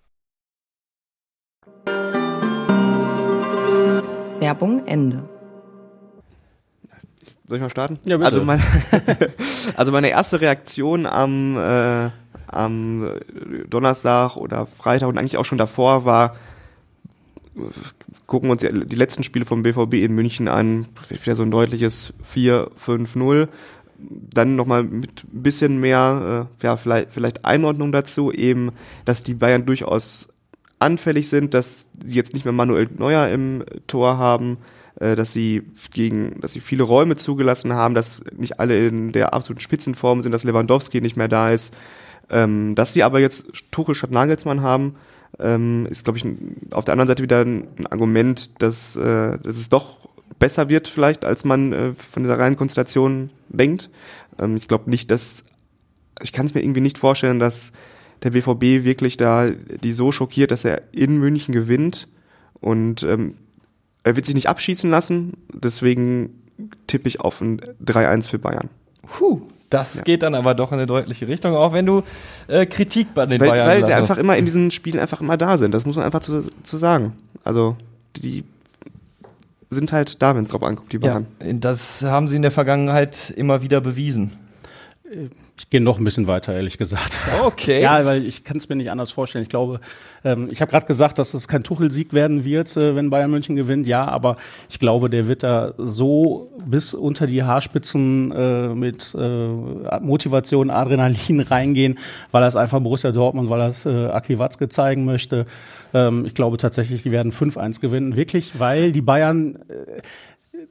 Werbung Ende. Soll ich mal starten? Ja, bitte. Also, mein, also meine erste Reaktion am äh, am Donnerstag oder Freitag und eigentlich auch schon davor war, gucken wir uns die letzten Spiele vom BVB in München an, wieder so ein deutliches 4-5-0. Dann nochmal mit ein bisschen mehr, äh, ja, vielleicht, vielleicht Einordnung dazu, eben, dass die Bayern durchaus anfällig sind, dass sie jetzt nicht mehr Manuel Neuer im Tor haben, äh, dass sie gegen, dass sie viele Räume zugelassen haben, dass nicht alle in der absoluten Spitzenform sind, dass Lewandowski nicht mehr da ist, ähm, dass sie aber jetzt Tuchel statt Nagelsmann haben, ähm, ist, glaube ich, auf der anderen Seite wieder ein, Argument, dass, äh, dass es doch besser wird vielleicht, als man äh, von dieser reinen Konstellation denkt. Ähm, ich glaube nicht, dass, ich kann es mir irgendwie nicht vorstellen, dass der BVB wirklich da die so schockiert, dass er in München gewinnt und ähm, er wird sich nicht abschießen lassen, deswegen tippe ich auf ein 3-1 für Bayern. Puh, das ja. geht dann aber doch in eine deutliche Richtung, auch wenn du äh, Kritik bei den weil, Bayern Weil sie einfach immer in diesen Spielen einfach immer da sind. Das muss man einfach zu, zu sagen. Also die sind halt da, wenn es drauf ankommt, die Bayern. Ja, das haben sie in der Vergangenheit immer wieder bewiesen. Ich gehe noch ein bisschen weiter, ehrlich gesagt. Okay. Ja, weil ich kann es mir nicht anders vorstellen. Ich glaube, ähm, ich habe gerade gesagt, dass es kein Tuchelsieg werden wird, äh, wenn Bayern München gewinnt. Ja, aber ich glaube, der wird da so bis unter die Haarspitzen äh, mit äh, Motivation, Adrenalin reingehen, weil er es einfach Borussia Dortmund, weil er es äh, Aki Watzke zeigen möchte. Ähm, ich glaube tatsächlich, die werden 5-1 gewinnen. Wirklich, weil die Bayern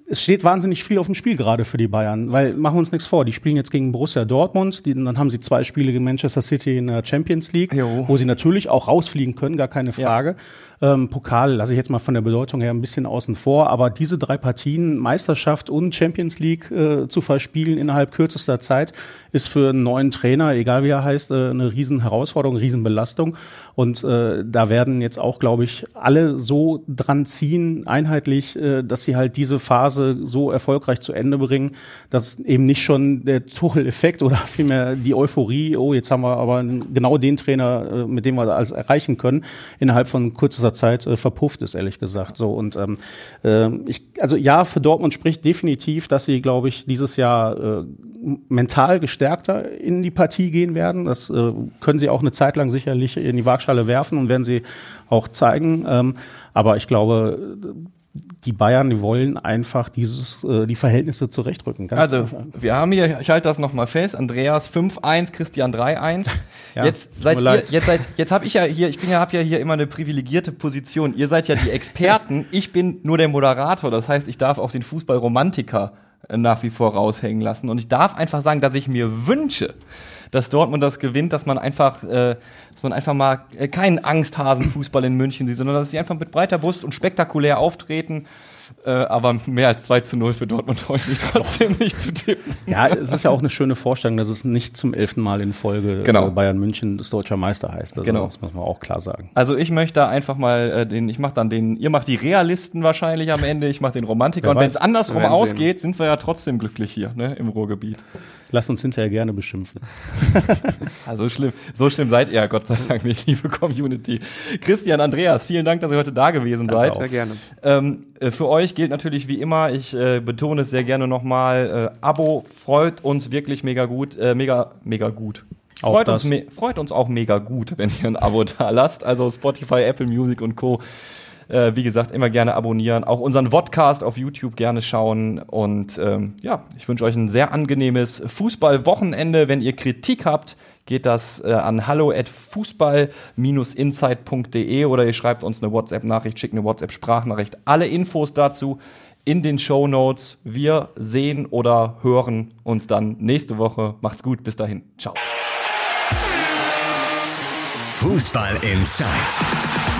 es steht wahnsinnig viel auf dem Spiel gerade für die Bayern, weil machen wir uns nichts vor, die spielen jetzt gegen Borussia Dortmund, die, dann haben sie zwei Spiele gegen Manchester City in der Champions League, Jo. wo sie natürlich auch rausfliegen können, gar keine Frage. Ähm, Pokal lasse ich jetzt mal von der Bedeutung her ein bisschen außen vor, aber diese drei Partien, Meisterschaft und Champions League äh, zu verspielen innerhalb kürzester Zeit, ist für einen neuen Trainer, egal wie er heißt, äh, eine riesen Herausforderung, eine riesen Belastung. Und äh, da werden jetzt auch, glaube ich, alle so dran ziehen, einheitlich, äh, dass sie halt diese Phase so erfolgreich zu Ende bringen, dass eben nicht schon der Tuchel-Effekt oder vielmehr die Euphorie, oh, jetzt haben wir aber genau den Trainer, äh, mit dem wir alles erreichen können, innerhalb von kürzester Zeit äh, verpufft ist, ehrlich gesagt. So und ähm, äh, ich, also ja, für Dortmund spricht definitiv, dass sie, glaube ich, dieses Jahr äh, mental gestärkter in die Partie gehen werden. Das äh, können sie auch eine Zeit lang sicherlich in die Waagschale werfen und werden sie auch zeigen. Ähm, aber ich glaube, die Bayern, die wollen einfach dieses, äh, die Verhältnisse zurechtrücken. Ganz Also, einfach. wir haben hier, ich halte das nochmal fest, Andreas 5-1, Christian 3-1. Ja, jetzt seid ihr, jetzt seid, jetzt habe ich ja hier, ich bin ja, habe ja hier immer eine privilegierte Position. Ihr seid ja die Experten, ich bin nur der Moderator. Das heißt, ich darf auch den Fußballromantiker äh, nach wie vor raushängen lassen. Und ich darf einfach sagen, dass ich mir wünsche, dass Dortmund das gewinnt, dass man einfach, äh, dass man einfach mal äh, keinen Angsthasenfußball in München sieht, sondern dass sie einfach mit breiter Brust und spektakulär auftreten. Äh, aber mehr als 2 zu 0 für Dortmund ich mich trotzdem nicht zu tippen. Ja, es ist ja auch eine schöne Vorstellung, dass es nicht zum elften Mal in Folge Genau. äh, Bayern München das deutscher Meister heißt. Also Genau. Das muss man auch klar sagen. Also ich möchte da einfach mal äh, den, ich mache dann den, ihr macht die Realisten wahrscheinlich am Ende, ich mache den Romantiker. Wer und wenn es andersrum ausgeht, sind wir ja trotzdem glücklich hier, ne, im Ruhrgebiet. Lass uns hinterher gerne beschimpfen. Also schlimm, so schlimm seid ihr, Gott sei Dank nicht, liebe Community. Christian, Andreas, vielen Dank, dass ihr heute da gewesen seid. Sehr gerne. Ähm, äh, für euch gilt natürlich wie immer, ich äh, betone es sehr gerne nochmal, äh, Abo freut uns wirklich mega gut, äh, mega, mega gut. Freut uns, me freut uns auch mega gut, wenn ihr ein Abo da lasst. Also Spotify, Apple Music und Co. Äh, wie gesagt, immer gerne abonnieren. Auch unseren Podcast auf YouTube gerne schauen. Und ähm, ja, ich wünsche euch ein sehr angenehmes Fußballwochenende. Wenn ihr Kritik habt, geht das äh, an hallo at fußball-insight.de oder ihr schreibt uns eine WhatsApp-Nachricht, schickt eine WhatsApp-Sprachnachricht. Alle Infos dazu in den Show Notes. Wir sehen oder hören uns dann nächste Woche. Macht's gut, bis dahin. Ciao. Fußball Inside,